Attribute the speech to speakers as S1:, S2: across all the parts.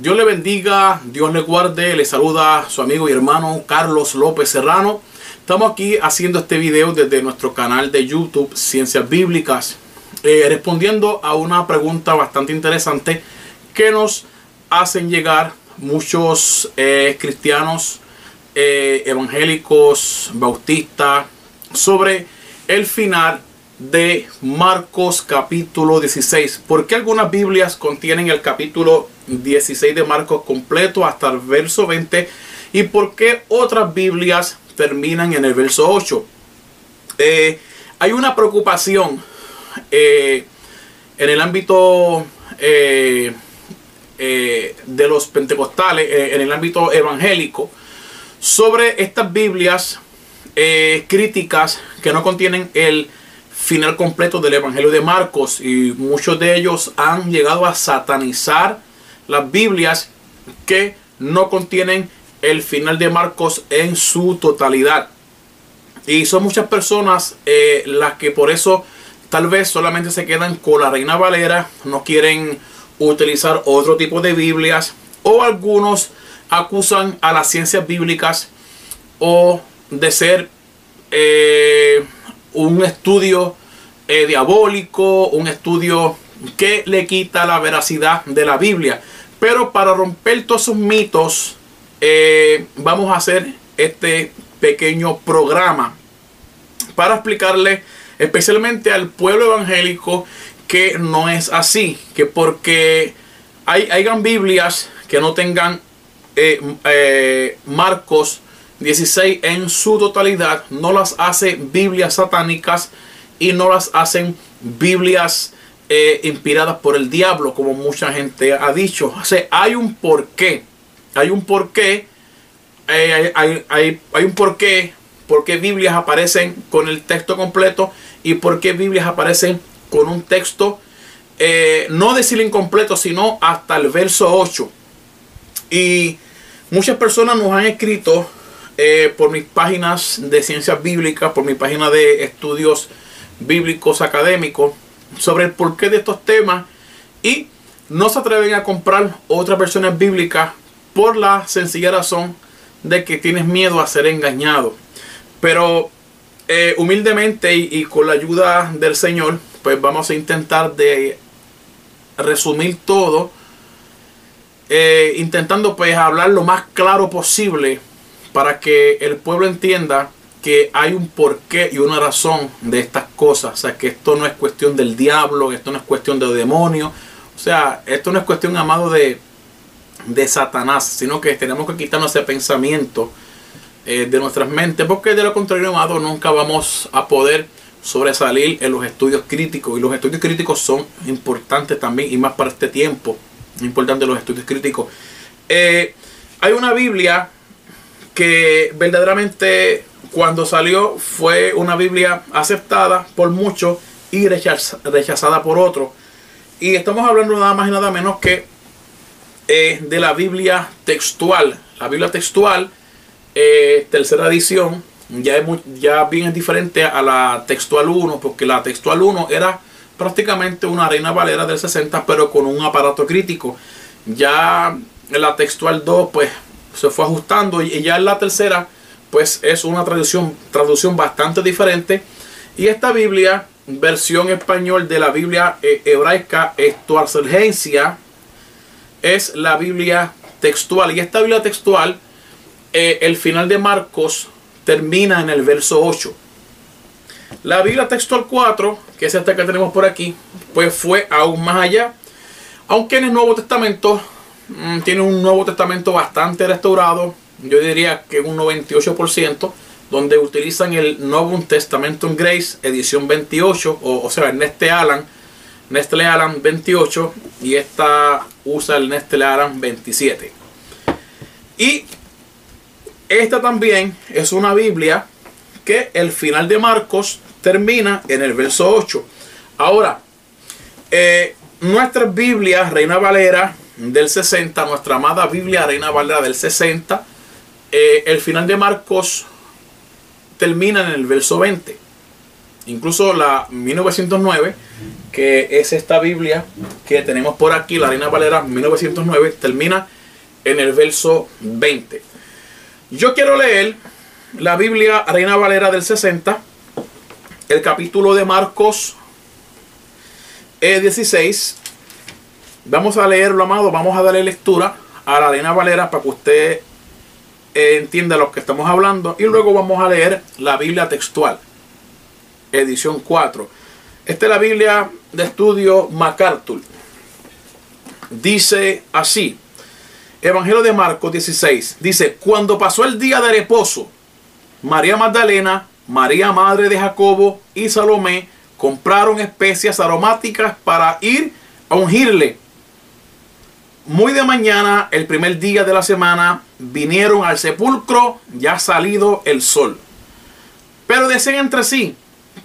S1: Dios le bendiga, Dios le guarde, le saluda su amigo y hermano Carlos López Serrano. Estamos aquí haciendo este video desde nuestro canal de YouTube Ciencias Bíblicas, eh, respondiendo a una pregunta bastante interesante que nos hacen llegar muchos eh, cristianos eh, evangélicos, bautistas, sobre el final de Marcos capítulo 16. ¿Por qué algunas Biblias contienen el capítulo 16 de Marcos completo hasta el verso 20? ¿Y por qué otras Biblias terminan en el verso 8? Eh, hay una preocupación eh, en el ámbito eh, de los pentecostales, en el ámbito evangélico, sobre estas Biblias críticas que no contienen el final completo del Evangelio de Marcos y muchos de ellos han llegado a satanizar las Biblias que no contienen el final de Marcos en su totalidad. Y son muchas personas eh, las que por eso tal vez solamente se quedan con la Reina Valera, no quieren utilizar otro tipo de Biblias o algunos acusan a las ciencias bíblicas o de ser eh, un estudio eh, diabólico, un estudio que le quita la veracidad de la Biblia. Pero para romper todos esos mitos, eh, vamos a hacer este pequeño programa para explicarle especialmente al pueblo evangélico que no es así, que porque hay, hayan Biblias que no tengan eh, Marcos 16 en su totalidad, no las hace Biblias satánicas y no las hacen Biblias eh, inspiradas por el diablo, como mucha gente ha dicho. O hay un porqué. Hay un porqué. Eh, hay, hay, hay, un porqué. Por qué Biblias aparecen con el texto completo y por qué Biblias aparecen con un texto, eh, no decir incompleto, sino hasta el verso 8. Y muchas personas nos han escrito eh, por mis páginas de ciencias bíblicas, por mi página de estudios bíblicos académicos, sobre el porqué de estos temas y no se atreven a comprar otras versiones bíblicas por la sencilla razón de que tienes miedo a ser engañado. Pero eh, humildemente y, con la ayuda del Señor, pues vamos a intentar de resumir todo, eh, intentando pues hablar lo más claro posible para que el pueblo entienda que hay un porqué y una razón de estas cosas. O sea, que esto no es cuestión del diablo, esto no es cuestión de demonios. O sea, esto no es cuestión, amado, de, de Satanás, sino que tenemos que quitarnos ese pensamiento eh, de nuestras mentes, porque de lo contrario, amado, nunca vamos a poder sobresalir en los estudios críticos. Y los estudios críticos son importantes también, y más para este tiempo. Importante los estudios críticos. Eh, hay una Biblia que verdaderamente cuando salió fue una Biblia aceptada por muchos y rechazada por otros. Y estamos hablando nada más y nada menos que eh, de la Biblia textual. La Biblia textual, eh, tercera edición, ya, es ya bien diferente a la textual 1, porque la textual 1 era prácticamente una reina valera del 60, pero con un aparato crítico. Ya la textual 2, pues se fue ajustando y ya en la tercera, pues es una traducción, traducción bastante diferente. Y esta Biblia, versión español de la Biblia eh, hebraica Estuarcelgencia, es la Biblia textual. Y esta Biblia textual, eh, el final de Marcos termina en el verso 8. La Biblia textual 4, que es esta que tenemos por aquí, pues fue aún más allá. Aunque en el Nuevo Testamento mm, tiene un Nuevo Testamento bastante restaurado, yo diría que un 98%, donde utilizan el Novum Testamentum Grace, edición 28, o, sea, el Nestle Alan, Nestle Alan 28, y esta usa el Nestle Alan 27. Y esta también es una Biblia que el final de Marcos termina en el verso 8. Ahora, eh, nuestra Biblia Reina Valera del 60, nuestra amada Biblia Reina Valera del 60, eh, el final de Marcos termina en el verso 20. Incluso la 1909 que es esta Biblia que tenemos por aquí, la Reina Valera 1909, termina en el verso 20. Yo quiero leer la Biblia Reina Valera del 60, el capítulo de Marcos 16. Vamos a leerlo, amado, vamos a darle lectura a la Reina Valera para que usted entienda lo que estamos hablando y luego vamos a leer la Biblia textual, edición 4. Esta es la Biblia de estudio MacArthur. Dice así, Evangelio de Marcos 16, dice, cuando pasó el día de reposo, María Magdalena, María Madre de Jacobo y Salomé compraron especias aromáticas para ir a ungirle. Muy de mañana, el primer día de la semana, vinieron al sepulcro ya salido el sol. Pero decían entre sí,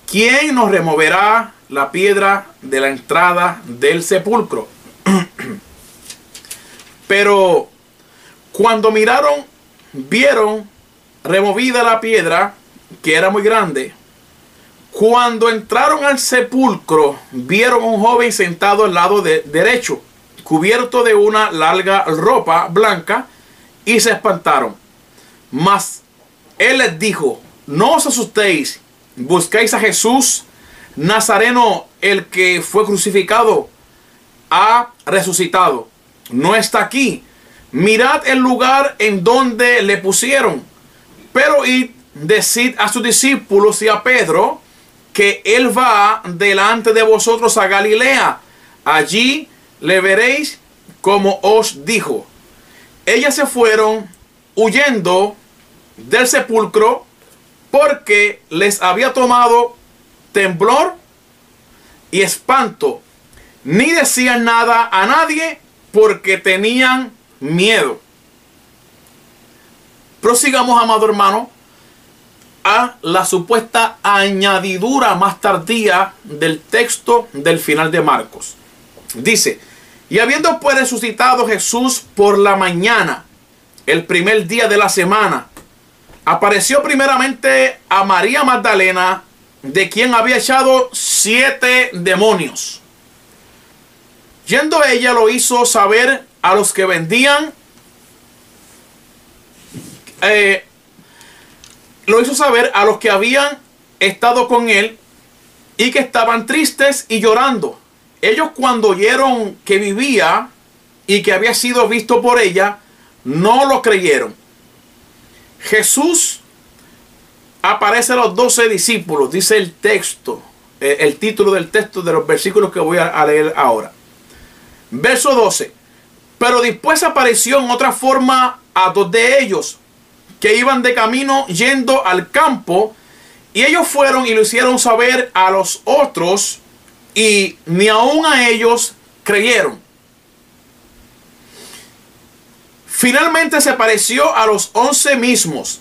S1: ¿quién nos removerá la piedra de la entrada del sepulcro. Pero cuando miraron, vieron removida la piedra, que era muy grande. Cuando entraron al sepulcro, vieron un joven sentado al lado de, derecho, cubierto de una larga ropa blanca, y se espantaron. Mas él les dijo, no os asustéis, buscáis a Jesús, Nazareno, el que fue crucificado, ha resucitado. No está aquí. Mirad el lugar en donde le pusieron. Pero id, decid a sus discípulos y a Pedro que él va delante de vosotros a Galilea. Allí le veréis como os dijo. Ellas se fueron huyendo del sepulcro porque les había tomado temblor y espanto. Ni decían nada a nadie porque tenían miedo. Prosigamos, amado hermano, a la supuesta añadidura más tardía del texto del final de Marcos. Dice, y habiendo pues resucitado Jesús por la mañana, el primer día de la semana, apareció primeramente a María Magdalena, de quien había echado siete demonios. Yendo ella lo hizo saber a los que vendían, eh, lo hizo saber a los que habían estado con él y que estaban tristes y llorando. Ellos cuando oyeron que vivía y que había sido visto por ella, no lo creyeron. Jesús aparece a los doce discípulos, dice el texto, eh, el título del texto de los versículos que voy a leer ahora. Verso 12. Pero después apareció en otra forma a dos de ellos que iban de camino yendo al campo y ellos fueron y lo hicieron saber a los otros y ni aun a ellos creyeron. Finalmente se pareció a los once mismos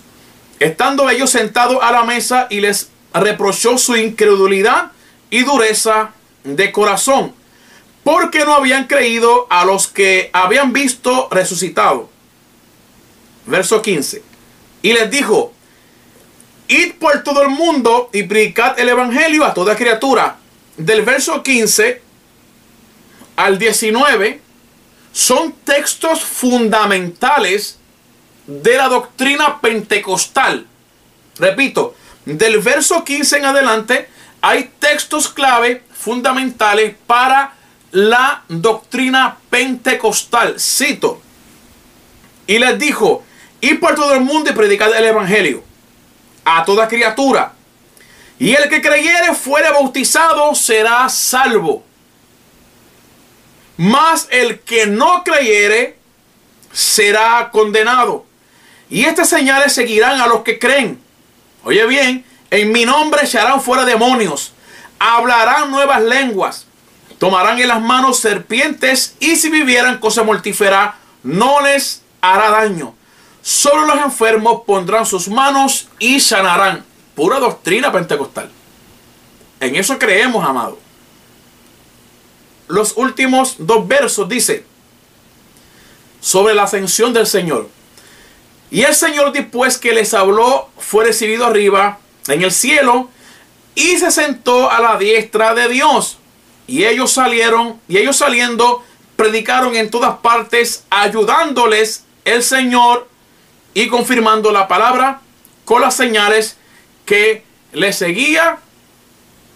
S1: estando ellos sentados a la mesa y les reprochó su incredulidad y dureza de corazón, porque no habían creído a los que habían visto resucitado. Verso 15. Y les dijo, id por todo el mundo y predicad el evangelio a toda criatura. Del verso 15 al 19 son textos fundamentales de la doctrina pentecostal. Repito, del verso 15 en adelante hay textos clave fundamentales para la doctrina pentecostal. Cito. Y les dijo, y por todo el mundo y predicad el evangelio a toda criatura. Y el que creyere fuere bautizado será salvo. Mas el que no creyere será condenado. Y estas señales seguirán a los que creen. Oye bien, en mi nombre echarán fuera demonios, hablarán nuevas lenguas, tomarán en las manos serpientes y si vivieran cosa mortífera, no les hará daño. Solo los enfermos pondrán sus manos y sanarán. Pura doctrina pentecostal. En eso creemos, amado. Los últimos dos versos dice sobre la ascensión del Señor. Y el Señor después que les habló fue recibido arriba en el cielo y se sentó a la diestra de Dios. Y ellos salieron, y ellos saliendo, predicaron en todas partes, ayudándoles el Señor y confirmando la palabra con las señales que le seguía.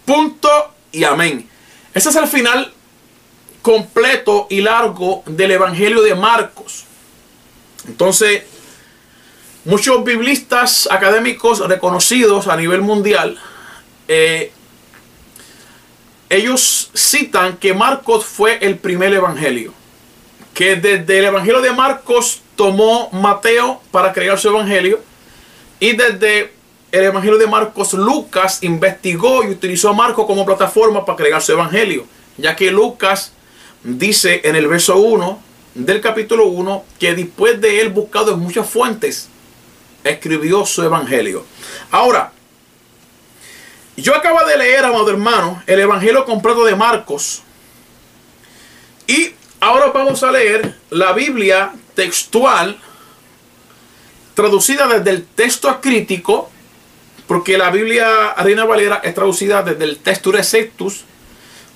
S1: Punto y amén. Ese es el final completo y largo del Evangelio de Marcos. Entonces, muchos biblistas académicos reconocidos a nivel mundial, eh, ellos citan que Marcos fue el primer evangelio. Que desde el evangelio de Marcos tomó Mateo para crear su evangelio. Y desde el evangelio de Marcos, Lucas investigó y utilizó a Marcos como plataforma para crear su evangelio. Ya que Lucas dice en el verso 1 del capítulo 1 que después de él buscado en muchas fuentes, escribió su evangelio. Ahora, yo acabo de leer, amado hermano, el evangelio completo de Marcos. Y ahora vamos a leer la Biblia textual, traducida desde el texto acrítico, porque la Biblia Reina Valera es traducida desde el texto receptus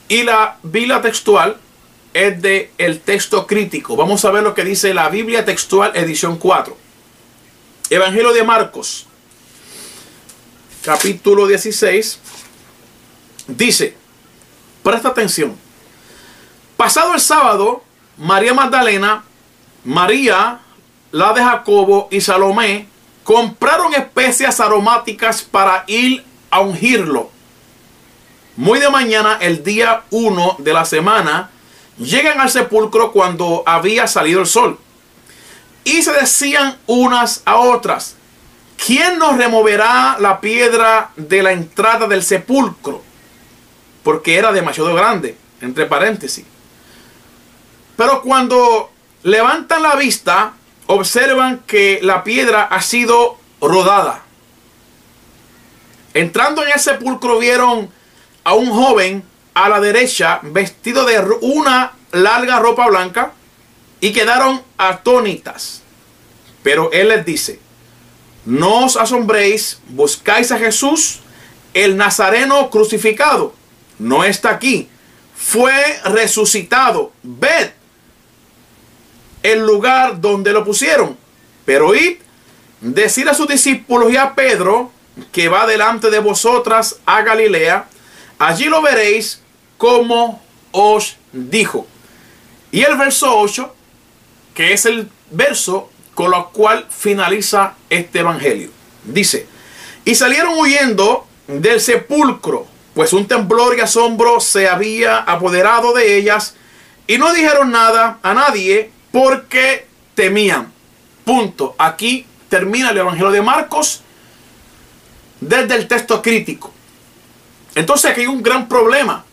S1: y la Biblia textual es de el texto crítico. Vamos a ver lo que dice la Biblia textual edición 4. Evangelio de Marcos, capítulo 16, dice, presta atención. Pasado el sábado, María Magdalena, María, la de Jacobo y Salomé compraron especias aromáticas para ir a ungirlo. Muy de mañana, el día 1 de la semana, llegan al sepulcro cuando había salido el sol. Y se decían unas a otras, ¿quién nos removerá la piedra de la entrada del sepulcro? Porque era demasiado grande, entre paréntesis. Pero cuando levantan la vista, observan que la piedra ha sido rodada. Entrando en el sepulcro vieron a un joven a la derecha vestido de una larga ropa blanca y quedaron atónitas. Pero él les dice, no os asombréis, buscáis a Jesús, el Nazareno crucificado. No está aquí, fue resucitado. Ved el lugar donde lo pusieron. Pero id, decir a sus discípulos y a Pedro que va delante de vosotras a Galilea. Allí lo veréis como os dijo. Y el verso 8, que es el verso con lo cual finaliza este evangelio. Dice, y salieron huyendo del sepulcro, pues un temblor y asombro se había apoderado de ellas, y no dijeron nada a nadie porque temían. Punto. Aquí termina el evangelio de Marcos desde el texto crítico. Entonces aquí hay un gran problema.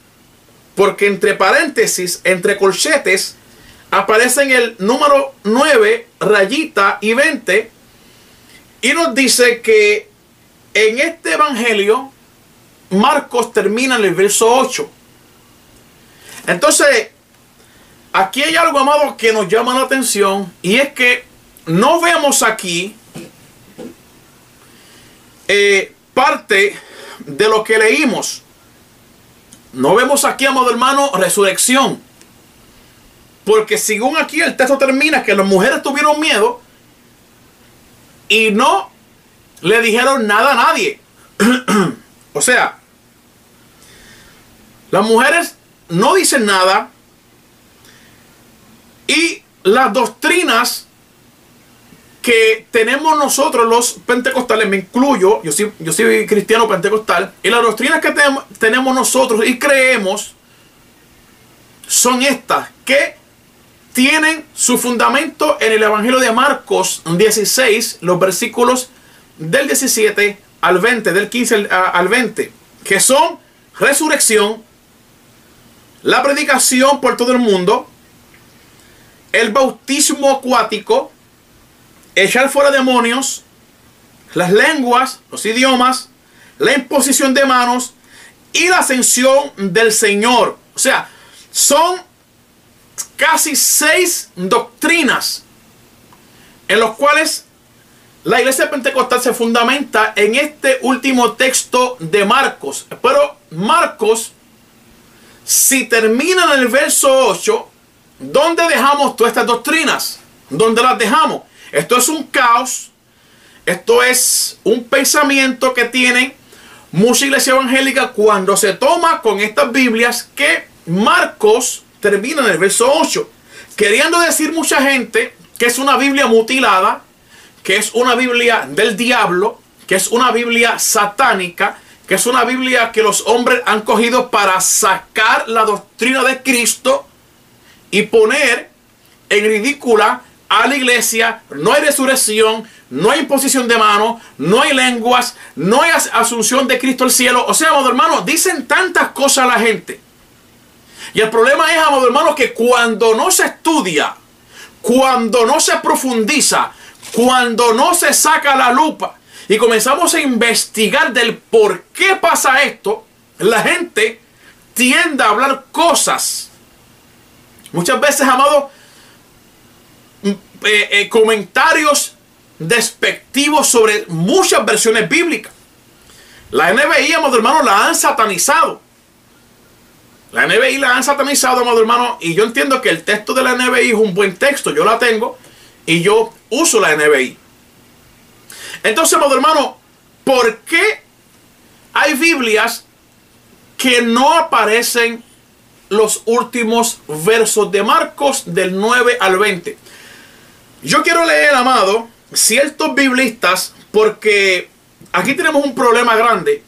S1: Porque entre paréntesis, entre colchetes, aparecen el número 9, rayita y 20. Y nos dice que en este evangelio, Marcos termina en el verso 8. Entonces, aquí hay algo, amado, que nos llama la atención. Y es que no vemos aquí eh, parte de lo que leímos. No vemos aquí, amado hermano, resurrección. Porque según aquí el texto termina que las mujeres tuvieron miedo y no le dijeron nada a nadie. o sea, las mujeres no dicen nada y las doctrinas que tenemos nosotros los pentecostales, me incluyo, yo soy, yo soy cristiano pentecostal, y las doctrinas que tenemos nosotros y creemos son estas, que tienen su fundamento en el Evangelio de Marcos 16, los versículos del 17 al 20, del 15 al 20, que son resurrección, la predicación por todo el mundo, el bautismo acuático, echar fuera demonios, las lenguas, los idiomas, la imposición de manos y la ascensión del Señor. O sea, son casi seis doctrinas en los cuales la iglesia pentecostal se fundamenta en este último texto de Marcos. Pero Marcos si termina en el verso 8, ¿dónde dejamos todas estas doctrinas? ¿Dónde las dejamos? Esto es un caos. Esto es un pensamiento que tienen mucha iglesia evangélica cuando se toma con estas Biblias que Marcos termina en el verso 8. Queriendo decir mucha gente que es una Biblia mutilada, que es una Biblia del diablo, que es una Biblia satánica, que es una Biblia que los hombres han cogido para sacar la doctrina de Cristo y poner en ridícula a la iglesia. No hay resurrección, no hay imposición de mano, no hay lenguas, no hay asunción de Cristo al cielo. O sea, amado hermano, dicen tantas cosas a la gente. Y el problema es, amado hermano, que cuando no se estudia, cuando no se profundiza, cuando no se saca la lupa y comenzamos a investigar del por qué pasa esto, la gente tiende a hablar cosas. Muchas veces, amado, mm, eh, eh, comentarios despectivos sobre muchas versiones bíblicas. La NBI, amado hermano, la han satanizado. La NBI la han satanizado, amado hermano, y yo entiendo que el texto de la NBI es un buen texto, yo la tengo, y yo uso la NBI. Entonces, amado hermano, ¿por qué hay Biblias que no aparecen los últimos versos de Marcos del 9 al 20? Yo quiero leer, amado, ciertos biblistas, porque aquí tenemos un problema grande.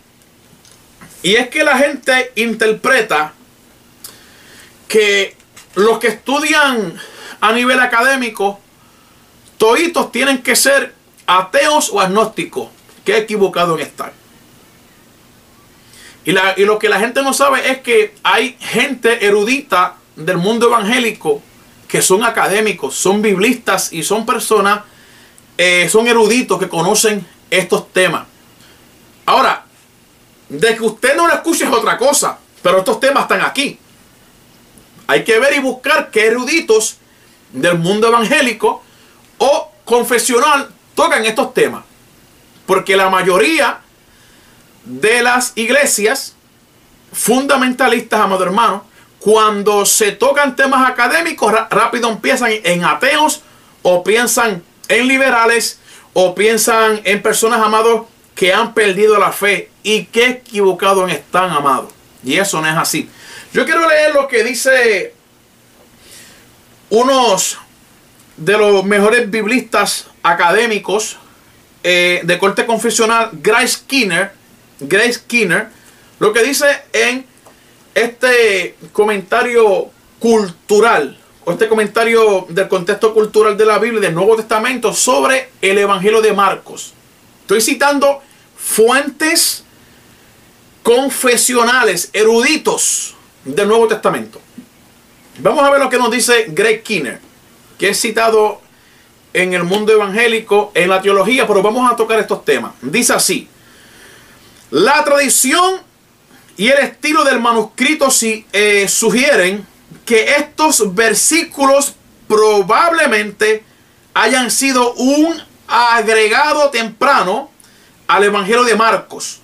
S1: Y es que la gente interpreta que los que estudian a nivel académico, toditos tienen que ser ateos o agnósticos. Qué equivocado en estar. Y, y lo que la gente no sabe es que hay gente erudita del mundo evangélico que son académicos, son biblistas y son personas, eh, son eruditos que conocen estos temas. Ahora, de que usted no lo escuche es otra cosa, pero estos temas están aquí. Hay que ver y buscar qué eruditos del mundo evangélico o confesional tocan estos temas. Porque la mayoría de las iglesias fundamentalistas, amado hermano, cuando se tocan temas académicos, rápido empiezan en ateos o piensan en liberales o piensan en personas, amados, que han perdido la fe y qué equivocados están, amados. Y eso no es así. Yo quiero leer lo que dice unos de los mejores biblistas académicos eh, de corte confesional, Grace Skinner, Grace Skinner, lo que dice en este comentario cultural, o este comentario del contexto cultural de la Biblia del Nuevo Testamento sobre el Evangelio de Marcos. Estoy citando fuentes confesionales, eruditos, del Nuevo Testamento. Vamos a ver lo que nos dice Greg Kinner, que es citado en el mundo evangélico, en la teología, pero vamos a tocar estos temas. Dice así, la tradición y el estilo del manuscrito eh, sugieren que estos versículos probablemente hayan sido un agregado temprano al Evangelio de Marcos.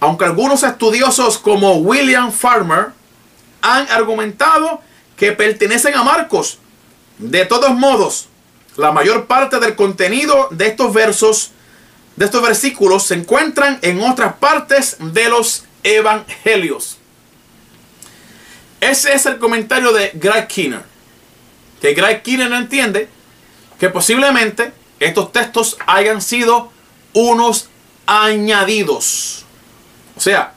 S1: Aunque algunos estudiosos como William Farmer han argumentado que pertenecen a Marcos. De todos modos, la mayor parte del contenido de estos versos, de estos versículos, se encuentran en otras partes de los evangelios. Ese es el comentario de Greg Kinner. Que Greg Kinner entiende que posiblemente estos textos hayan sido unos añadidos. O sea,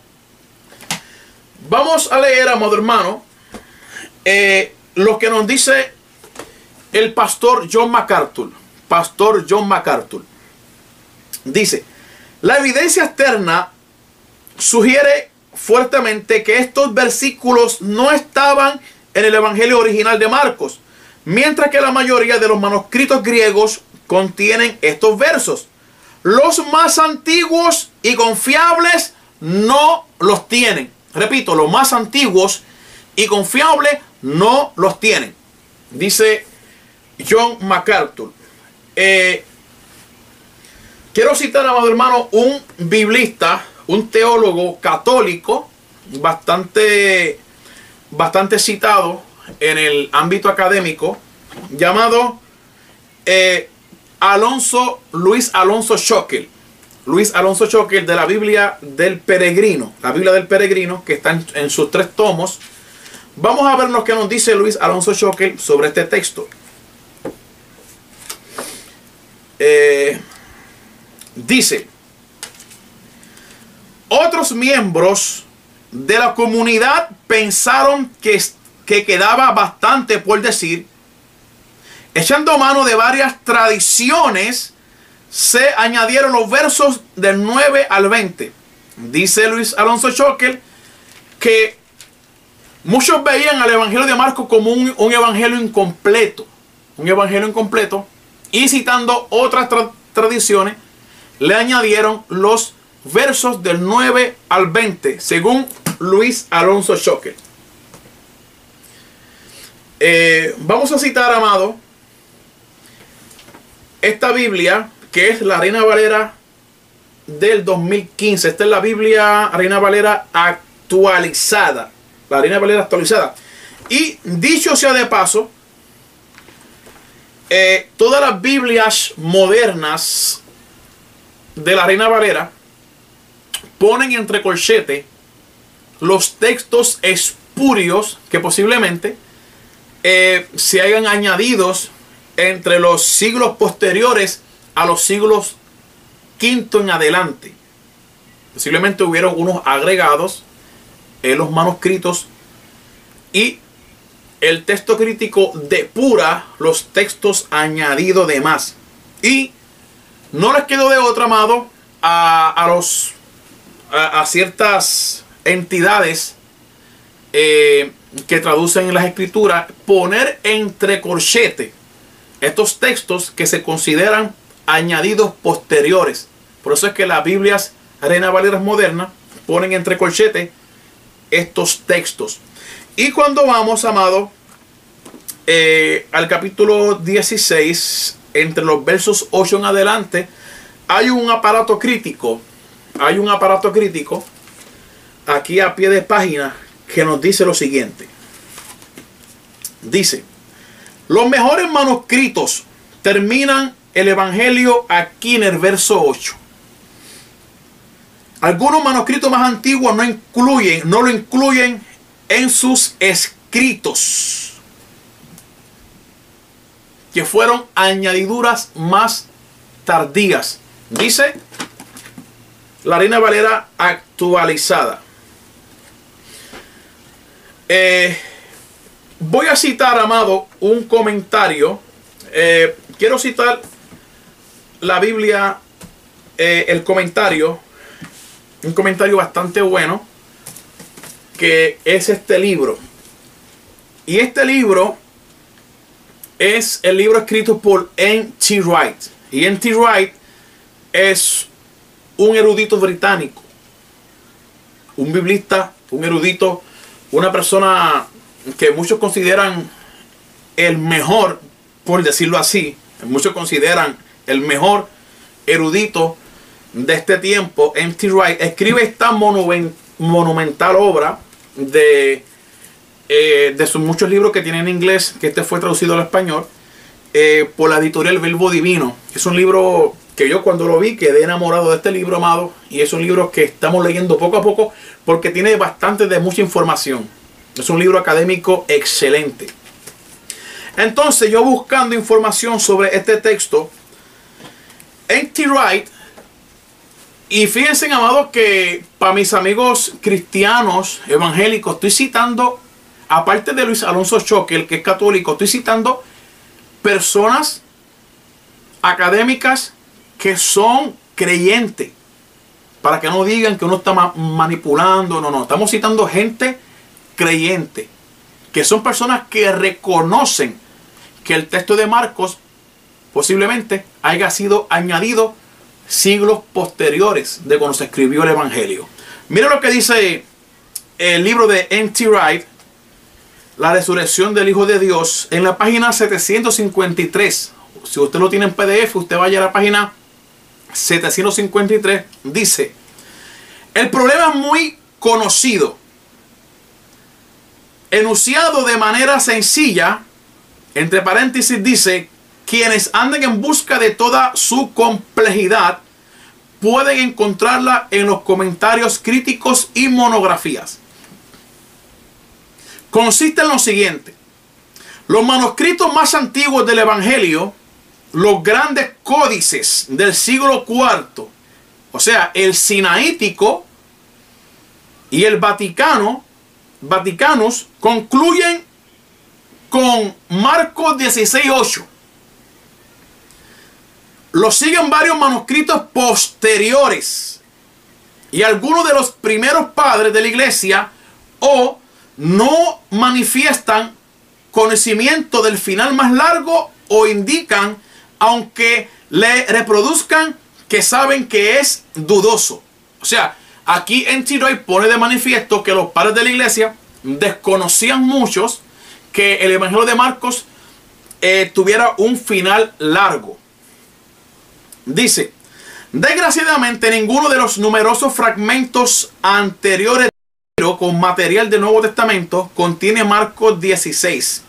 S1: Vamos a leer, amado hermano, eh, lo que nos dice el pastor John MacArthur. Pastor John MacArthur. Dice, la evidencia externa sugiere fuertemente que estos versículos no estaban en el Evangelio original de Marcos, mientras que la mayoría de los manuscritos griegos contienen estos versos. Los más antiguos y confiables no los tienen. Repito, los más antiguos y confiables no los tienen. Dice John MacArthur. Eh, quiero citar, amado hermano, un biblista, un teólogo católico bastante bastante citado en el ámbito académico llamado eh, Alonso, Luis Alonso Schockel. Luis Alonso Schockel de la Biblia del Peregrino, la Biblia del Peregrino, que está en, sus tres tomos. Vamos a ver lo que nos dice Luis Alonso Schockel sobre este texto. Eh, dice, otros miembros de la comunidad pensaron que, que quedaba bastante por decir Echando mano de varias tradiciones, se añadieron los versos del 9 al 20. Dice Luis Alonso Schockel que muchos veían al Evangelio de Marcos como un, evangelio incompleto. Un evangelio incompleto. Y citando otras tradiciones, le añadieron los versos del 9 al 20, según Luis Alonso Schockel. Eh, vamos a citar, amado, esta Biblia, que es la Reina Valera del 2015. Esta es la Biblia Reina Valera actualizada. La Reina Valera actualizada. Y dicho sea de paso, eh, todas las Biblias modernas de la Reina Valera ponen entre corchete los textos espurios que posiblemente eh, se hayan añadidos entre los siglos posteriores a los siglos quinto en adelante. Posiblemente hubieron unos agregados en los manuscritos y el texto crítico depura los textos añadidos de más. Y no les quedó de otra, amado, a, los, a, ciertas entidades eh, que traducen en las escrituras, poner entre corchete estos textos que se consideran añadidos posteriores. Por eso es que las Biblias Reina Valera modernas ponen entre colchete estos textos. Y cuando vamos, amado, eh, al capítulo 16, entre los versos 8 en adelante, hay un aparato crítico. Hay un aparato crítico aquí a pie de página que nos dice lo siguiente. Dice, los mejores manuscritos terminan el Evangelio aquí en el verso 8. Algunos manuscritos más antiguos no incluyen, no lo incluyen en sus escritos, que fueron añadiduras más tardías. Dice la Reina Valera actualizada. Eh, Voy a citar, amado, un comentario. Eh, quiero citar la Biblia, eh, el comentario, un comentario bastante bueno, que es este libro. Y este libro es el libro escrito por N.T. Wright. Y N.T. Wright es un erudito británico, un biblista, un erudito, una persona que muchos consideran el mejor, por decirlo así, muchos consideran el mejor erudito de este tiempo, M.T. Wright, escribe esta monumental obra de, eh, de sus muchos libros que tiene en inglés, que este fue traducido al español, eh, por la editorial Verbo Divino. Es un libro que yo cuando lo vi quedé enamorado de este libro, amado, y es un libro que estamos leyendo poco a poco porque tiene bastante de mucha información. Es un libro académico excelente. Entonces yo buscando información sobre este texto, N.T. Wright, y fíjense, amados, que para mis amigos cristianos evangélicos, estoy citando, aparte de Luis Alonso Choque, que es católico, estoy citando personas académicas que son creyentes. Para que no digan que uno está manipulando, no, no. Estamos citando gente creyente, que son personas que reconocen que el texto de Marcos posiblemente haya sido añadido siglos posteriores de cuando se escribió el Evangelio. Mira lo que dice el libro de N.T. Wright, La resurrección del Hijo de Dios, en la página 753. Si usted lo tiene en PDF, usted vaya a la página 753. Dice, el problema muy conocido enunciado de manera sencilla, entre paréntesis dice, quienes anden en busca de toda su complejidad pueden encontrarla en los comentarios críticos y monografías. Consiste en lo siguiente. Los manuscritos más antiguos del Evangelio, los grandes códices del siglo IV, o sea, el sinaítico y el Vaticano, Vaticanos, concluyen con Marcos 16.8. Lo siguen varios manuscritos posteriores y algunos de los primeros padres de la iglesia o no manifiestan conocimiento del final más largo o indican, aunque le reproduzcan, que saben que es dudoso. O sea, aquí en Tiroy pone de manifiesto que los padres de la iglesia desconocían muchos que el Evangelio de Marcos eh, tuviera un final largo. Dice, desgraciadamente ninguno de los numerosos fragmentos anteriores con material del Nuevo Testamento contiene Marcos 16.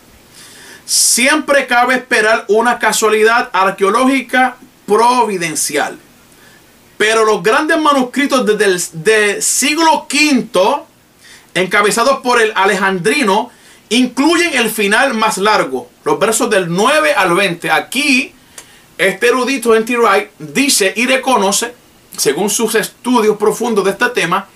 S1: Siempre cabe esperar una casualidad arqueológica providencial. Pero los grandes manuscritos desde el siglo V, encabezados por el alejandrino, incluyen el final más largo, los versos del 9 al 20. Aquí este erudito N.T. Wright dice y reconoce, según sus estudios profundos de este tema,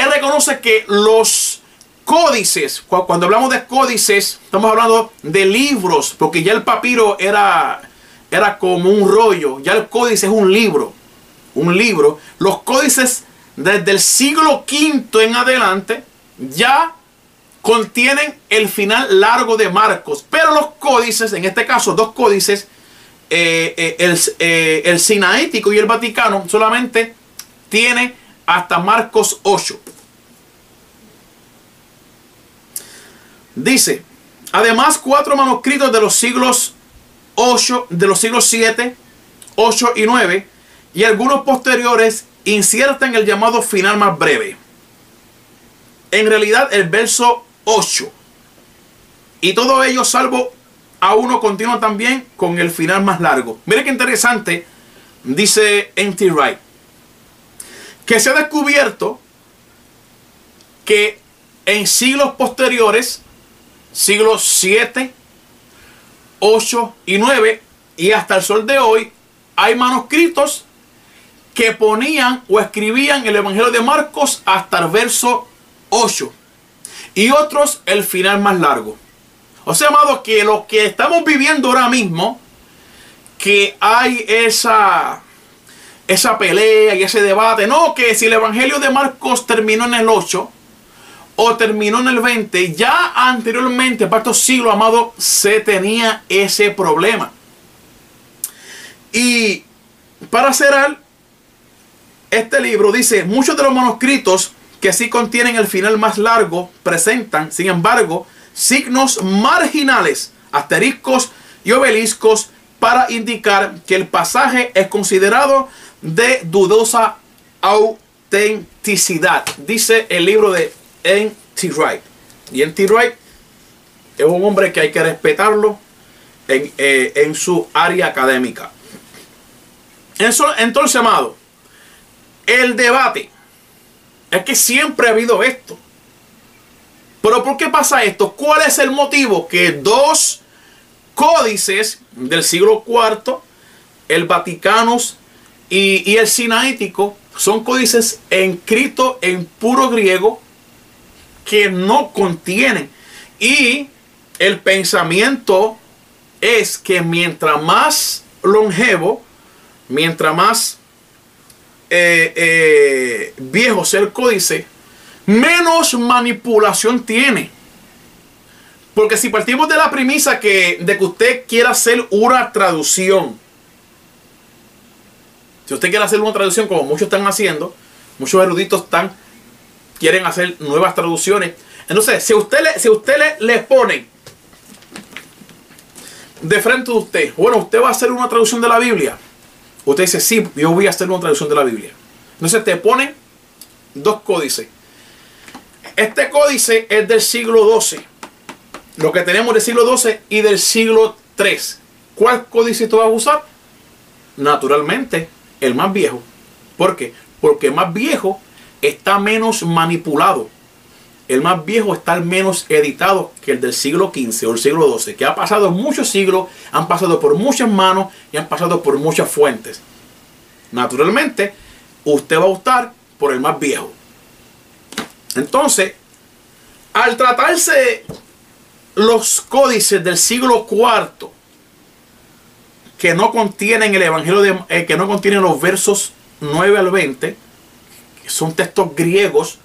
S1: él reconoce que los códices, cuando hablamos de códices, estamos hablando de libros, porque ya el papiro era, era como un rollo, ya el códice es un libro, un libro. Los códices desde el siglo V en adelante ya contienen el final largo de Marcos, pero los códices, en este caso dos códices, eh, eh, el, eh, el Sinaítico y el Vaticano solamente tiene hasta Marcos 8. Dice, además cuatro manuscritos de los siglos 8, de los siglos 7, 8 y 9 y algunos posteriores insertan el llamado final más breve. En realidad el verso 8. Y todo ello salvo a uno continúa también con el final más largo. Mire qué interesante, dice N.T. Wright, que se ha descubierto que en siglos posteriores, siglos 7, 8 y 9, y hasta el sol de hoy, hay manuscritos que ponían o escribían el Evangelio de Marcos hasta el verso 8 y otros el final más largo. O sea, amado, que lo que estamos viviendo ahora mismo, que hay esa, esa pelea y ese debate, no, que si el Evangelio de Marcos terminó en el 8 o terminó en el 20, ya anteriormente, para estos siglos, amado, se tenía ese problema. Y para cerrar, este libro dice, muchos de los manuscritos que sí contienen el final más largo presentan, sin embargo, signos marginales, asteriscos y obeliscos para indicar que el pasaje es considerado de dudosa autenticidad. Dice el libro de N.T. Wright. Y N.T. Wright es un hombre que hay que respetarlo en, eh, en su área académica. Entonces, amado, el debate es que siempre ha habido esto. Pero ¿por qué pasa esto? ¿Cuál es el motivo? Que dos códices del siglo IV, el Vaticano y, el Sinaítico, son códices escritos en puro griego que no contienen. Y el pensamiento es que mientras más longevo, mientras más eh, eh, viejo sea el códice, menos manipulación tiene. Porque si partimos de la premisa que, de que usted quiera hacer una traducción, si usted quiere hacer una traducción como muchos están haciendo, muchos eruditos están, quieren hacer nuevas traducciones. Entonces, si usted le, si usted le, le pone de frente a usted, bueno, usted va a hacer una traducción de la Biblia. Usted dice, sí, yo voy a hacer una traducción de la Biblia. Entonces te pone dos códices. Este códice es del siglo XII. lo que tenemos del siglo XII y del siglo III. ¿Cuál códice tú vas a usar? Naturalmente, el más viejo. ¿Por qué? Porque el más viejo está menos manipulado. El más viejo está menos editado que el del siglo XV o el siglo XII, que ha pasado muchos siglos, han pasado por muchas manos y han pasado por muchas fuentes. Naturalmente, usted va a optar por el más viejo. Entonces, al tratarse los códices del siglo IV que no contienen el Evangelio de, eh, que no contienen los versos 9 al 20, que son textos griegos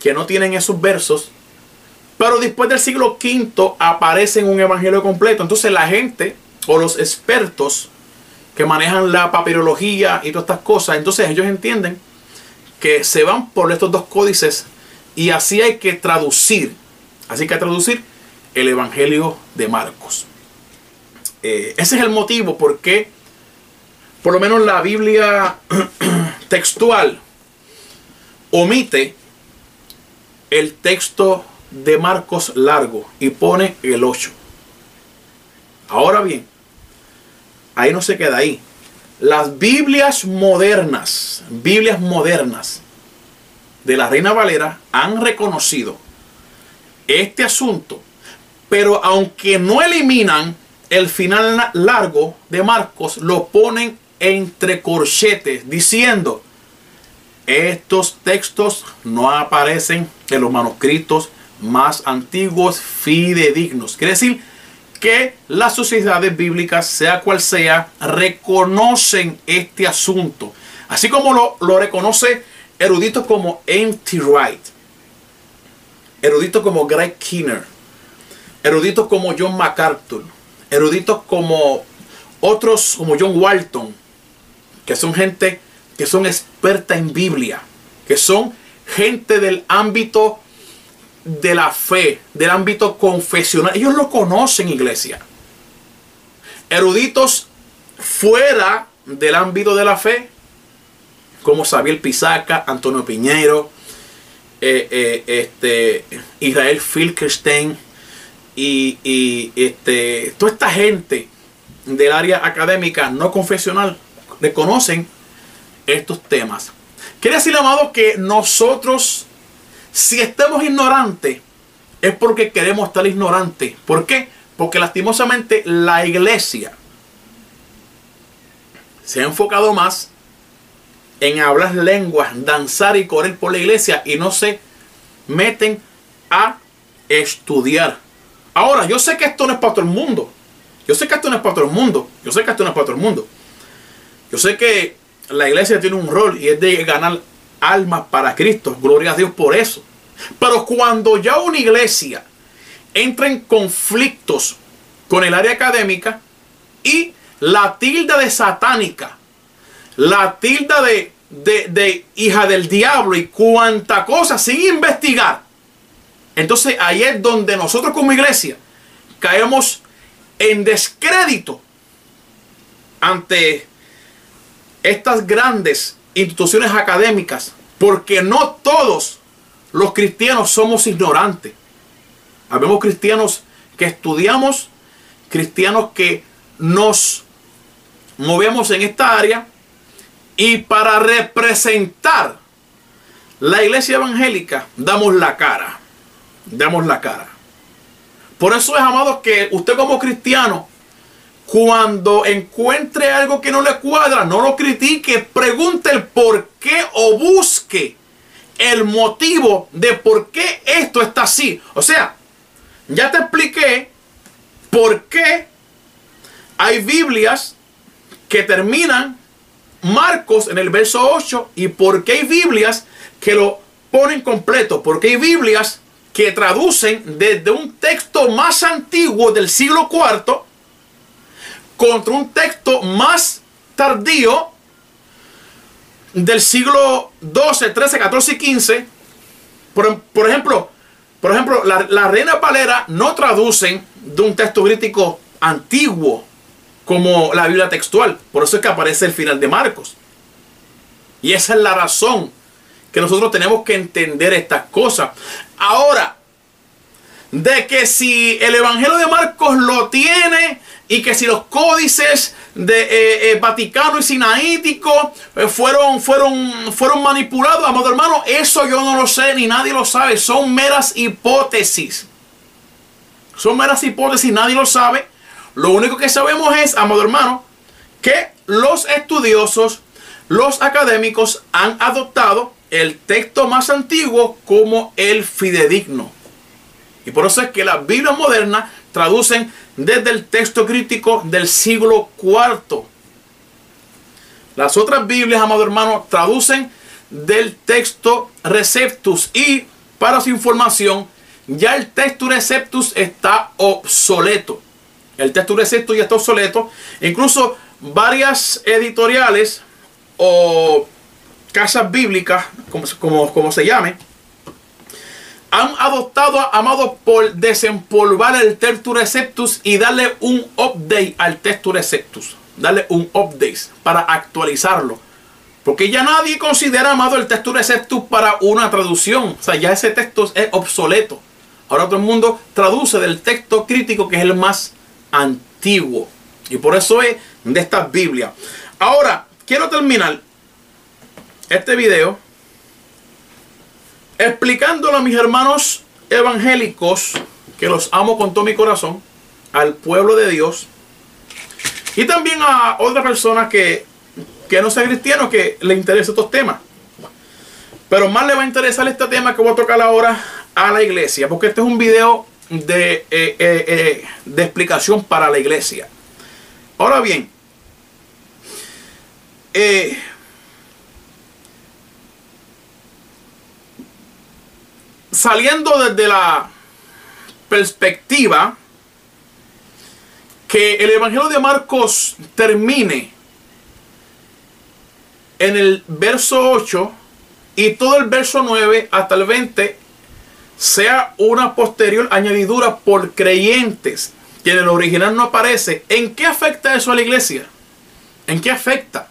S1: que no tienen esos versos, pero después del siglo V aparece un evangelio completo. Entonces la gente o los expertos que manejan la papirología y todas estas cosas, entonces ellos entienden que se van por estos dos códices y así hay que traducir, así hay que traducir el Evangelio de Marcos. Eh, ese es el motivo por qué, por lo menos la Biblia textual, omite el texto de Marcos largo y pone el 8. Ahora bien, ahí no se queda ahí. Las Biblias modernas, Biblias modernas de la Reina Valera han reconocido este asunto, pero aunque no eliminan el final largo de Marcos, lo ponen entre corchetes diciendo, estos textos no aparecen en los manuscritos más antiguos fidedignos. Quiere decir que las sociedades bíblicas, sea cual sea, reconocen este asunto. Así como lo, lo reconoce eruditos como N.T. Wright, eruditos como Greg Kinner, eruditos como John MacArthur, eruditos como otros como John Walton, que son gente que son expertas en Biblia, que son gente del ámbito de la fe, del ámbito confesional. Ellos lo conocen, iglesia. Eruditos fuera del ámbito de la fe, como Xavier Pisaca, Antonio Piñero, eh, eh, este, Israel Filkerstein y, este, toda esta gente del área académica no confesional reconocen estos temas. Quiere decir, amado, que nosotros si estamos ignorantes, es porque queremos estar ignorantes. ¿Por qué? Porque lastimosamente la iglesia se ha enfocado más en hablar lenguas, danzar y correr por la iglesia y no se meten a estudiar. Ahora, yo sé que esto no es para todo el mundo. Yo sé que esto no es para todo el mundo. Yo sé que esto no es para todo el mundo. Yo sé que la iglesia tiene un rol y es de ganar almas para Cristo. Gloria a Dios por eso. Pero cuando ya una iglesia entra en conflictos con el área académica y la tilda de satánica, la tilda de, de, hija del diablo y cuanta cosa sin investigar, entonces ahí es donde nosotros como iglesia caemos en descrédito ante estas grandes instituciones académicas, porque no todos los cristianos somos ignorantes. Habemos cristianos que estudiamos, cristianos que nos movemos en esta área y para representar la iglesia evangélica damos la cara. Damos la cara. Por eso es, amados, que usted como cristiano, cuando encuentre algo que no le cuadra, no lo critique, pregunte el por qué o busque el motivo de por qué esto está así. O sea, ya te expliqué por qué hay Biblias que terminan Marcos en el verso 8 y por qué hay Biblias que lo ponen completo. Porque hay Biblias que traducen desde un texto más antiguo del siglo IV contra un texto más tardío del siglo 12, 13, 14 y 15, por, ejemplo, por ejemplo, la, Reina Valera no traducen de un texto crítico antiguo como la Biblia textual. Por eso es que aparece el final de Marcos. Y esa es la razón que nosotros tenemos que entender estas cosas. Ahora, de que si el Evangelio de Marcos lo tiene y que si los códices de eh, eh, Vaticano y Sinaítico eh, fueron, fueron, fueron manipulados, amado hermano, eso yo no lo sé ni nadie lo sabe, son meras hipótesis. Son meras hipótesis, nadie lo sabe. Lo único que sabemos es, amado hermano, que los estudiosos, los académicos han adoptado el texto más antiguo como el fidedigno. Y por eso es que las Biblias modernas traducen desde el texto crítico del siglo IV. Las otras Biblias, amado hermano, traducen del texto Receptus y para su información, ya el texto Receptus está obsoleto. El texto Receptus ya está obsoleto. Incluso varias editoriales o casas bíblicas, como, se llame, han adoptado, amados, por desempolvar el Textus Receptus y darle un update al Textus Receptus. Darle un update para actualizarlo. Porque ya nadie considera, amado, el Textus Receptus para una traducción. O sea, ya ese texto es obsoleto. Ahora todo el mundo traduce del texto crítico que es el más antiguo. Y por eso es de esta Biblia. Ahora, quiero terminar este video explicándolo a mis hermanos evangélicos, que los amo con todo mi corazón, al pueblo de Dios, y también a otras personas que, que no sean cristianos que le interesen estos temas. Pero más le va a interesar este tema que voy a tocar ahora a la iglesia, porque este es un video de, eh, eh, eh, de explicación para la iglesia. Ahora bien, saliendo desde la perspectiva que el Evangelio de Marcos termine en el verso 8 y todo el verso 9 hasta el 20 sea una posterior añadidura por creyentes que en el original no aparece, ¿en qué afecta eso a la iglesia? ¿En qué afecta?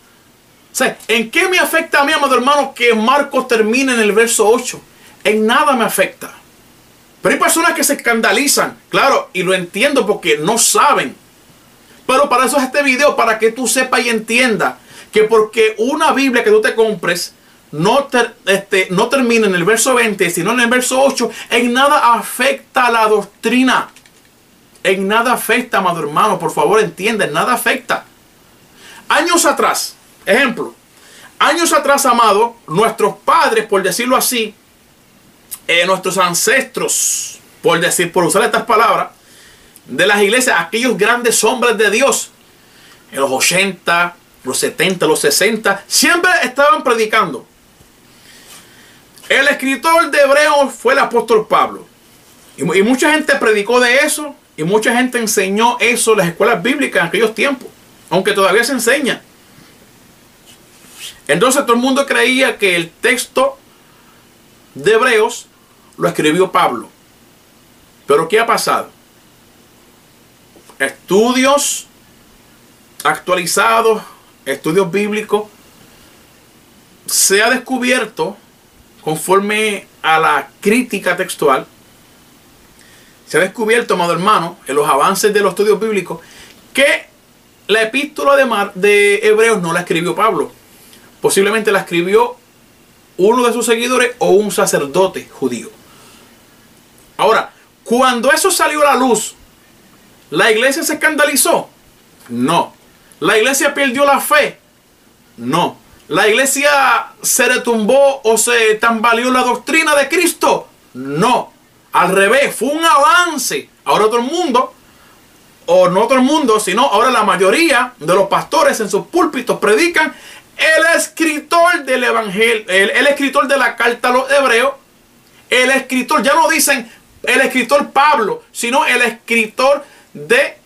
S1: O sea, ¿en qué me afecta a mí, amado hermano, que Marcos termine en el verso 8? En nada me afecta. Pero hay personas que se escandalizan, claro, y lo entiendo porque no saben. Pero para eso es este video, para que tú sepas y entiendas que porque una Biblia que tú te compres no, este, no termina en el verso 20, sino en el verso 8, en nada afecta la doctrina. En nada afecta, amado hermano, por favor entiende, en nada afecta. Años atrás, ejemplo, años atrás, amado, nuestros padres, por decirlo así, eh, nuestros ancestros, por decir, por usar estas palabras, de las iglesias, aquellos grandes hombres de Dios, en los 80, los 70, los 60, siempre estaban predicando. El escritor de Hebreos fue el apóstol Pablo. Y, y, mucha gente predicó de eso y mucha gente enseñó eso en las escuelas bíblicas en aquellos tiempos, aunque todavía se enseña. Entonces todo el mundo creía que el texto de Hebreos lo escribió Pablo. Pero ¿qué ha pasado? Estudios actualizados, estudios bíblicos, se ha descubierto, conforme a la crítica textual, se ha descubierto, amado hermano, en los avances de los estudios bíblicos, que la epístola de, Mar, de Hebreos no la escribió Pablo. Posiblemente la escribió uno de sus seguidores o un sacerdote judío. Ahora, cuando eso salió a la luz, ¿la iglesia se escandalizó? No. ¿La iglesia perdió la fe? No. ¿La iglesia se retumbó o se tambaleó la doctrina de Cristo? No. Al revés, fue un avance. Ahora todo el mundo, o no todo el mundo, sino ahora la mayoría de los pastores en sus púlpitos predican el escritor del evangelio, el, el escritor de la carta a los hebreos, el escritor, ya no dicen el escritor Pablo, sino el escritor de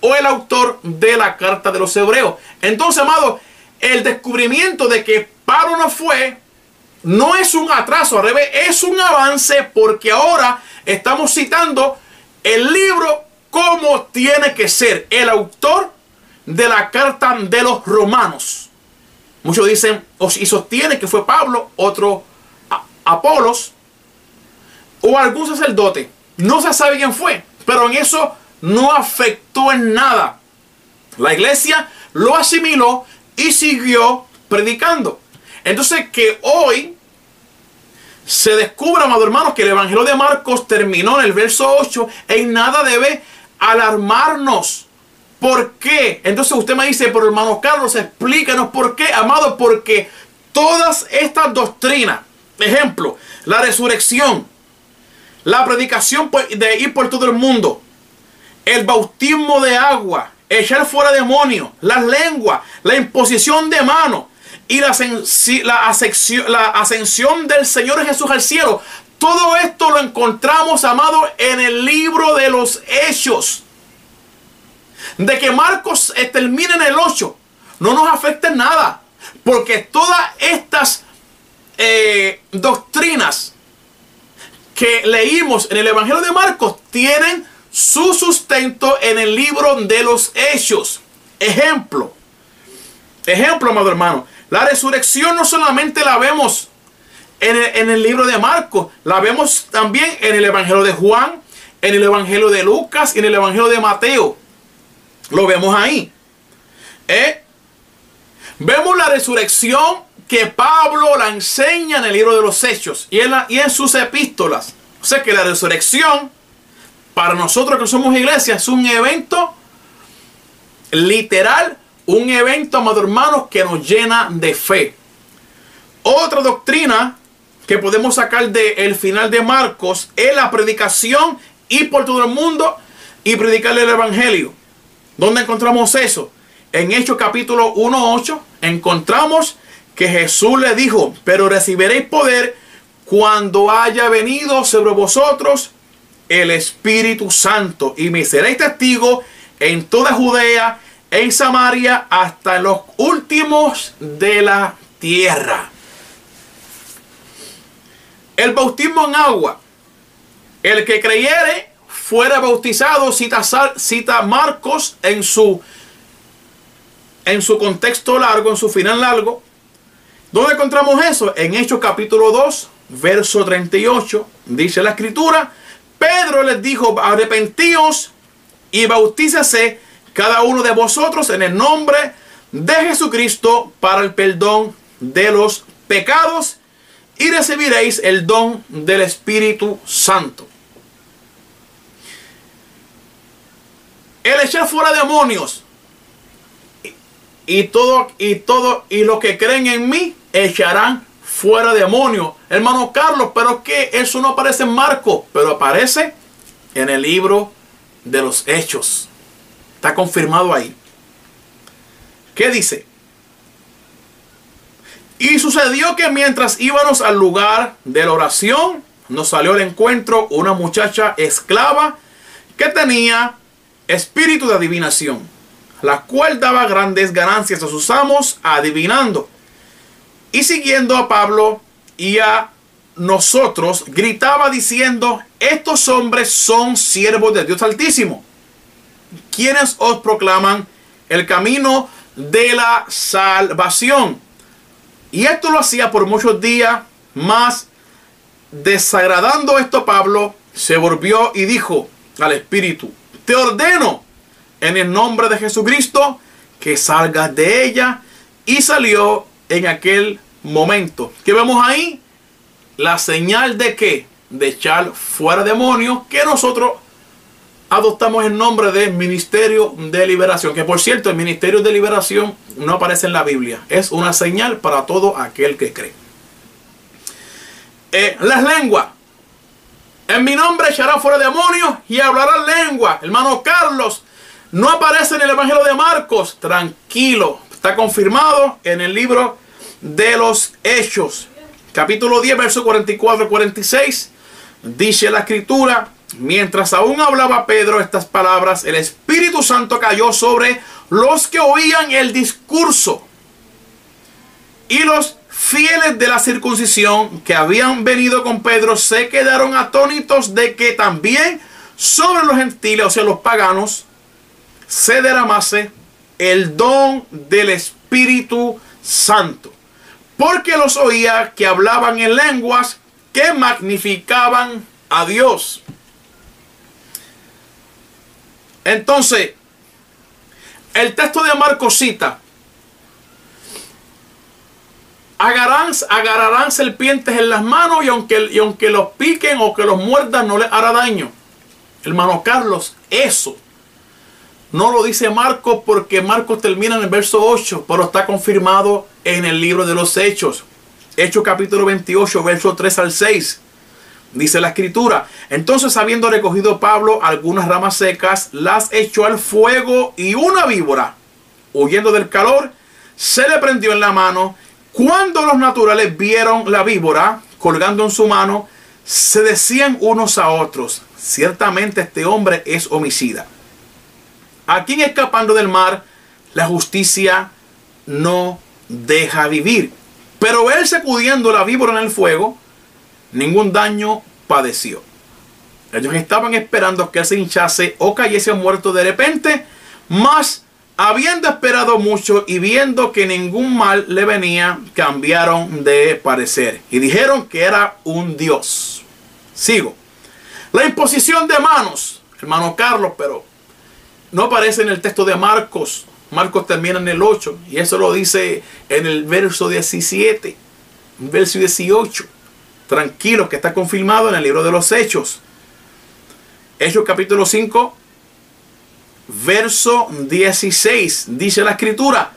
S1: o el autor de la carta de los hebreos. Entonces, amado, el descubrimiento de que Pablo no fue, no es un atraso, al revés, es un avance porque ahora estamos citando el libro como tiene que ser el autor de la carta de los romanos. Muchos dicen y sostienen que fue Pablo, otro Apolos, o algún sacerdote. No se sabe quién fue, pero en eso no afectó en nada. La iglesia lo asimiló y siguió predicando. Entonces que hoy se descubre, amado hermanos, que el Evangelio de Marcos terminó en el verso 8, en nada debe alarmarnos. ¿Por qué? Entonces usted me dice, pero hermano Carlos, explícanos por qué, amado, porque todas estas doctrinas, ejemplo, la resurrección, la predicación de ir por todo el mundo, el bautismo de agua, echar fuera demonios, las lenguas, la imposición de manos y la, ascensión del Señor Jesús al cielo. Todo esto lo encontramos, amado, en el libro de los Hechos de que Marcos termine en el 8 no nos afecta en nada. Porque todas estas eh, doctrinas que leímos en el Evangelio de Marcos tienen su sustento en el libro de los Hechos. Ejemplo. Ejemplo, amado hermano. La resurrección no solamente la vemos en el, en el libro de Marcos, la vemos también en el Evangelio de Juan, en el Evangelio de Lucas y en el Evangelio de Mateo. Lo vemos ahí. ¿Eh? Vemos la resurrección que Pablo la enseña en el libro de los Hechos y en, sus epístolas. O sea que la resurrección, para nosotros que somos iglesia, es un evento literal, un evento, amados hermanos, que nos llena de fe. Otra doctrina que podemos sacar del final de Marcos es la predicación y por todo el mundo y predicarle el Evangelio. ¿Dónde encontramos eso? En Hechos capítulo 1.8 encontramos que Jesús le dijo, pero recibiréis poder cuando haya venido sobre vosotros el Espíritu Santo y me seréis testigo en toda Judea, en Samaria, hasta los últimos de la tierra. El bautismo en agua. El que creyere fuera bautizado, cita, cita Marcos en su, en su contexto largo, en su final largo. ¿Dónde encontramos eso? En Hechos capítulo 2, verso 38, dice la escritura, Pedro les dijo, arrepentíos y bautícese cada uno de vosotros en el nombre de Jesucristo para el perdón de los pecados y recibiréis el don del Espíritu Santo. el echar fuera demonios. Y, todo, y todo, y los que creen en mí echarán fuera demonios. Hermano Carlos, pero que eso no aparece en Marco, pero aparece en el libro de los hechos. Está confirmado ahí. ¿Qué dice? Y sucedió que mientras íbamos al lugar de la oración, nos salió al encuentro una muchacha esclava que tenía espíritu de adivinación, la cual daba grandes ganancias a sus amos adivinando. Y siguiendo a Pablo y a nosotros, gritaba diciendo, estos hombres son siervos de Dios Altísimo, quienes os proclaman el camino de la salvación. Y esto lo hacía por muchos días, más desagradando esto Pablo, se volvió y dijo al Espíritu, te ordeno en el nombre de Jesucristo que salgas de ella. Y salió en aquel momento. ¿Qué vemos ahí? La señal de que de echar fuera demonios que nosotros adoptamos el nombre de Ministerio de Liberación. Que por cierto, el Ministerio de Liberación no aparece en la Biblia. Es una señal para todo aquel que cree. Eh, las lenguas. En mi nombre echará fuera demonios y hablará lengua. Hermano Carlos, no aparece en el Evangelio de Marcos. Tranquilo, está confirmado en el libro de los Hechos. Capítulo 10, verso 44 46. Dice la escritura, mientras aún hablaba Pedro estas palabras, el Espíritu Santo cayó sobre los que oían el discurso. Y los fieles de la circuncisión que habían venido con Pedro se quedaron atónitos de que también sobre los gentiles, o sea, los paganos, se derramase el don del Espíritu Santo. Porque los oía que hablaban en lenguas que magnificaban a Dios. Entonces, el texto de Marcos cita, agarrarán, agarrarán serpientes en las manos y aunque, y aunque los piquen o que los muerdan no les hará daño. Hermano Carlos, eso no lo dice Marcos porque Marcos termina en el verso 8, pero está confirmado en el libro de los Hechos. Hechos capítulo 28, verso 3 al 6. Dice la escritura, entonces habiendo recogido Pablo algunas ramas secas, las echó al fuego y una víbora, huyendo del calor, se le prendió en la mano. Cuando los naturales vieron la víbora colgando en su mano, se decían unos a otros, ciertamente este hombre es homicida. A quien escapando del mar, la justicia no deja vivir. Pero él sacudiendo la víbora en el fuego, ningún daño padeció. Ellos estaban esperando que él se hinchase o cayese muerto de repente, mas habiendo esperado mucho y viendo que ningún mal le venía, cambiaron de parecer y dijeron que era un dios. Sigo. La imposición de manos, hermano Carlos, pero no aparece en el texto de Marcos. Marcos termina en el 8 y eso lo dice en el verso 17, verso 18. Tranquilo, que está confirmado en el libro de los Hechos. Hechos capítulo 5, verso 16, dice la escritura.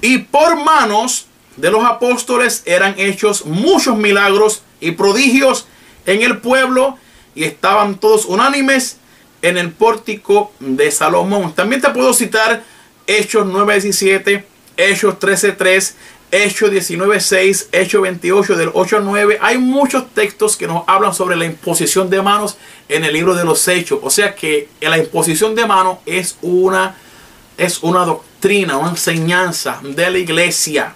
S1: Y por manos de los apóstoles eran hechos muchos milagros y prodigios en el pueblo y estaban todos unánimes en el pórtico de Salomón. También te puedo citar Hechos 9.17, Hechos 13.3, Hechos 19.6, Hechos 28 del 8 al 9. Hay muchos textos que nos hablan sobre la imposición de manos en el libro de los Hechos. O sea que la imposición de manos es una, es una doctrina, una enseñanza de la iglesia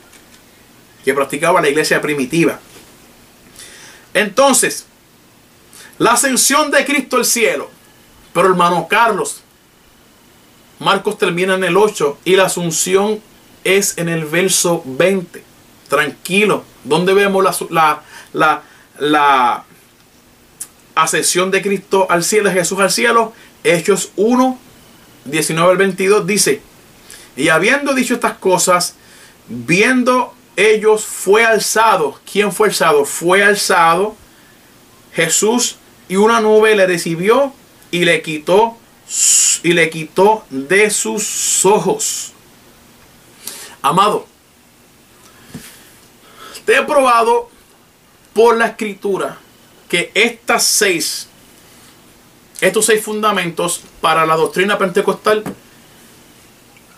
S1: que practicaba la iglesia primitiva. Entonces, la ascensión de Cristo al cielo pero hermano Carlos, Marcos termina en el 8 y la asunción es en el verso 20. Tranquilo, ¿dónde vemos la, la, la, ascensión de Cristo al cielo, Jesús al cielo? Hechos 1, 19 al 22 dice, y habiendo dicho estas cosas, viendo ellos fue alzado. ¿Quién fue alzado? Fue alzado Jesús y una nube le recibió y le quitó y le quitó de sus ojos. Amado, te he probado por la escritura que estas seis, estos seis fundamentos para la doctrina pentecostal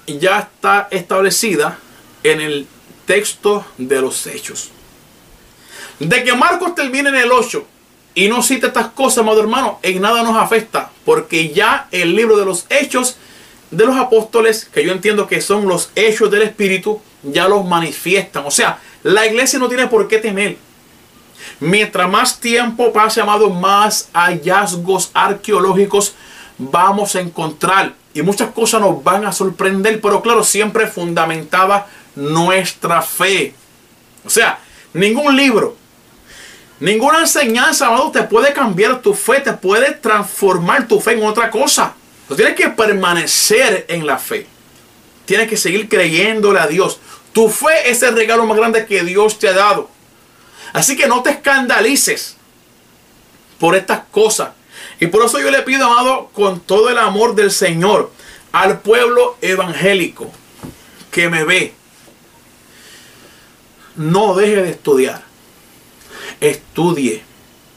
S1: ya está establecida en el texto de los hechos. De que Marcos termina en el 8 y no cita estas cosas, amado hermano, en nada nos afecta, porque ya el libro de los hechos de los apóstoles, que yo entiendo que son los hechos del Espíritu, ya los manifiestan. O sea, la iglesia no tiene por qué temer. Mientras más tiempo pase, amado, más hallazgos arqueológicos vamos a encontrar. Y muchas cosas nos van a sorprender, pero claro, siempre fundamentada nuestra fe. O sea, ningún libro, Ninguna enseñanza, amado, te puede cambiar tu fe, te puede transformar tu fe en otra cosa. Tú tienes que permanecer en la fe. Tienes que seguir creyéndole a Dios. Tu fe es el regalo más grande que Dios te ha dado. Así que no te escandalices por estas cosas. Y por eso yo le pido, amado, con todo el amor del Señor, al pueblo evangélico que me ve, no deje de estudiar estudie,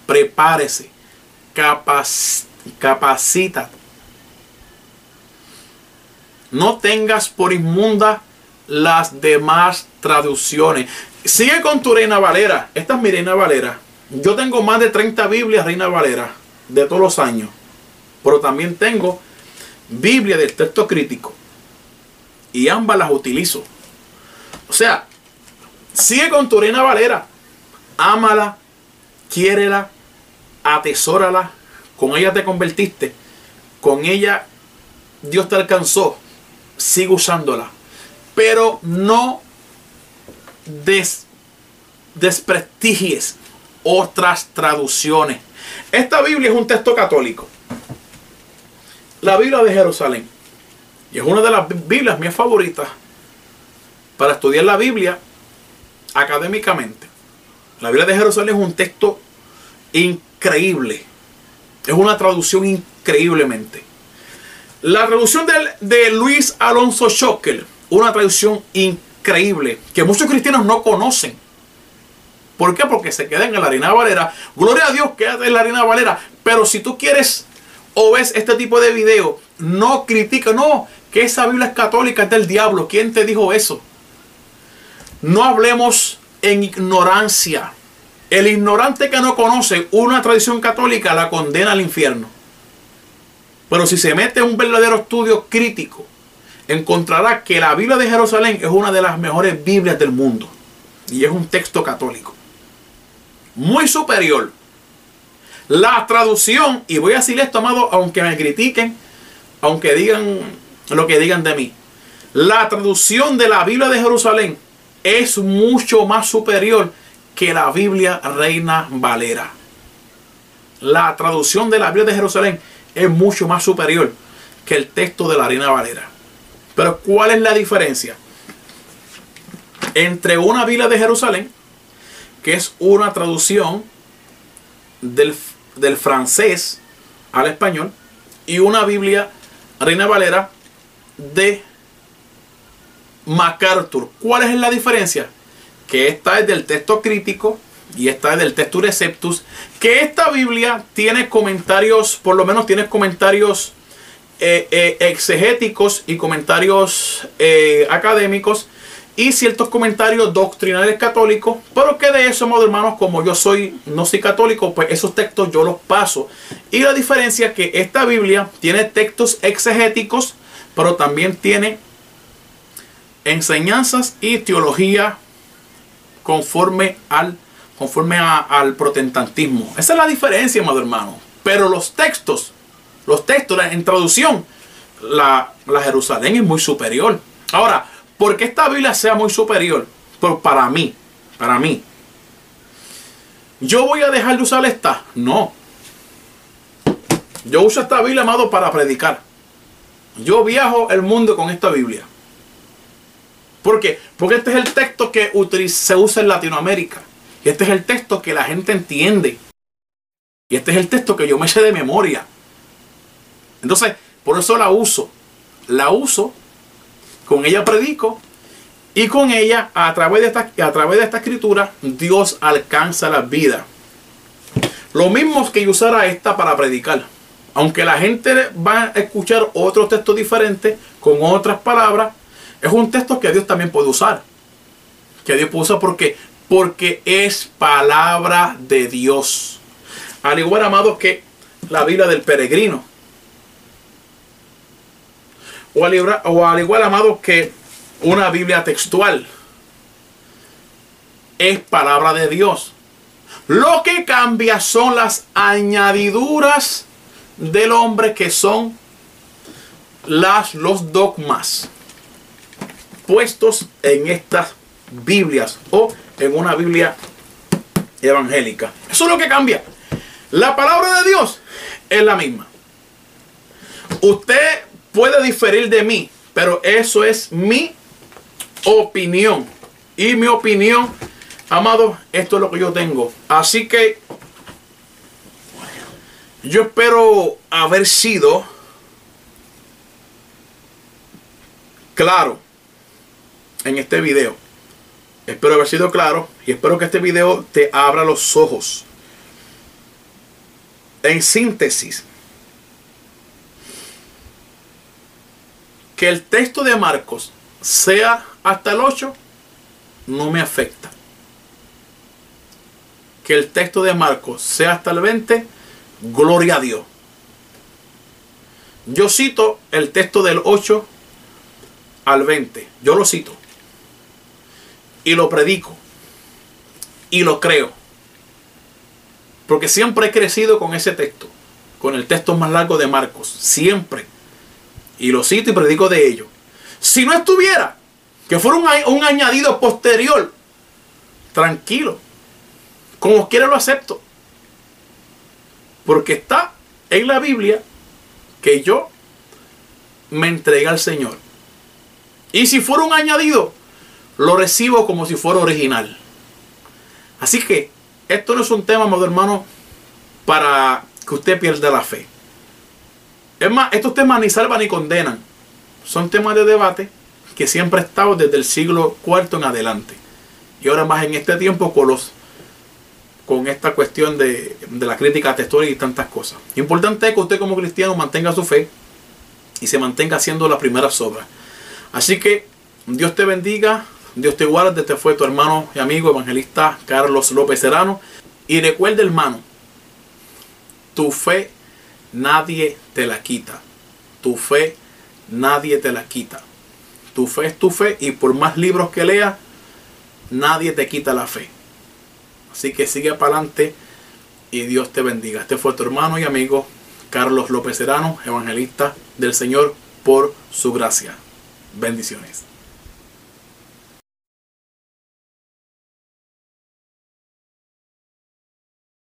S1: prepárese, capacita. No tengas por inmunda las demás traducciones. Sigue con tu Reina Valera. Esta es mi Reina Valera. Yo tengo más de 30 Biblias Reina Valera de todos los años. Pero también tengo Biblia del texto crítico. Y ambas las utilizo. O sea, sigue con tu Reina Valera ámala, quiérela, atesórala, con ella te convertiste, con ella Dios te alcanzó, sigue usándola, pero no desprestigies otras traducciones. Esta Biblia es un texto católico. la Biblia de Jerusalén. Y es una de las Biblias mías favoritas para estudiar la Biblia académicamente. La Biblia de Jerusalén es un texto increíble. Es una traducción increíblemente. La traducción de, Luis Alonso Schockel, una traducción increíble que muchos cristianos no conocen. ¿Por qué? Porque se quedan en la harina valera. Gloria a Dios, quédate en la harina valera. Pero si tú quieres o ves este tipo de video, no critica, no, que esa Biblia es católica, es del diablo. ¿Quién te dijo eso? No hablemos en ignorancia. El ignorante que no conoce una tradición católica la condena al infierno. Pero si se mete en un verdadero estudio crítico, encontrará que la Biblia de Jerusalén es una de las mejores Biblias del mundo. Y es un texto católico. Muy superior. La traducción, y voy a decir esto, amado, aunque me critiquen, aunque digan lo que digan de mí. La traducción de la Biblia de Jerusalén es mucho más superior que la Biblia Reina Valera. La traducción de la Biblia de Jerusalén es mucho más superior que el texto de la Reina Valera. Pero ¿cuál es la diferencia? Entre una Biblia de Jerusalén, que es una traducción del, del francés al español, y una Biblia Reina Valera de MacArthur. ¿Cuál es la diferencia? Que esta es del texto crítico y esta es del texto Receptus. Que esta Biblia tiene comentarios, por lo menos tiene comentarios eh, eh, exegéticos y comentarios eh, académicos y ciertos comentarios doctrinales católicos, pero que de eso, modo hermanos, como yo soy no soy católico, pues esos textos yo los paso. Y la diferencia es que esta Biblia tiene textos exegéticos, pero también tiene enseñanzas y teología conforme al, conforme al protestantismo. Esa es la diferencia, amado hermano. Pero los textos, los textos en traducción, la, la Jerusalén es muy superior. Ahora, ¿por qué esta Biblia sea muy superior? Pero para mí, para mí. ¿Yo voy a dejar de usar esta? No. Yo uso esta Biblia, amado, para predicar. Yo viajo el mundo con esta Biblia. ¿Por qué? Porque este es el texto que se usa en Latinoamérica. Y este es el texto que la gente entiende. Y este es el texto que yo me sé de memoria. Entonces, por eso la uso. La uso, con ella predico y con ella, a través de esta, a través de esta escritura, Dios alcanza la vida. Lo mismo que usara esta para predicar. Aunque la gente va a escuchar otro texto diferente, con otras palabras, es un texto que Dios también puede usar. Que Dios puede usar porque, porque es palabra de Dios. Al igual, amado, que la Biblia del peregrino. O al, igual, o al igual, amado, que una Biblia textual. Es palabra de Dios. Lo que cambia son las añadiduras del hombre que son las, los dogmas puestos en estas Biblias o en una Biblia evangélica. Eso es lo que cambia. La palabra de Dios es la misma. Usted puede diferir de mí, pero eso es mi opinión. Y mi opinión, amado, esto es lo que yo tengo. Así que yo espero haber sido claro en este video. Espero haber sido claro y espero que este video te abra los ojos. En síntesis, que el texto de Marcos sea hasta el 8 no me afecta. Que el texto de Marcos sea hasta el 20, gloria a Dios. Yo cito el texto del 8 al 20. Yo lo cito y lo predico y lo creo. Porque siempre he crecido con ese texto, con el texto más largo de Marcos, siempre. Y lo cito y predico de ello. Si no estuviera, que fuera un, un añadido posterior, tranquilo, como quiera lo acepto. Porque está en la Biblia que yo me entregué al Señor. Y si fuera un añadido, lo recibo como si fuera original. Así que esto no es un tema, amado hermano, para que usted pierda la fe. Es más, estos temas ni salvan ni condenan. Son temas de debate que siempre ha estado desde el siglo IV en adelante. Y ahora más en este tiempo con los con esta cuestión de, la crítica textual y tantas cosas. Importante es que usted como cristiano mantenga su fe y se mantenga haciendo las primeras obras. Así que Dios te bendiga, Dios te guarde. Este fue tu hermano y amigo evangelista Carlos López Serrano. Y recuerde, hermano, tu fe nadie te la quita. Tu fe nadie te la quita. Tu fe es tu fe y por más libros que leas, nadie te quita la fe. Así que sigue para adelante y Dios te bendiga. Este fue tu hermano y amigo Carlos López Serrano, evangelista del Señor por su gracia. Bendiciones.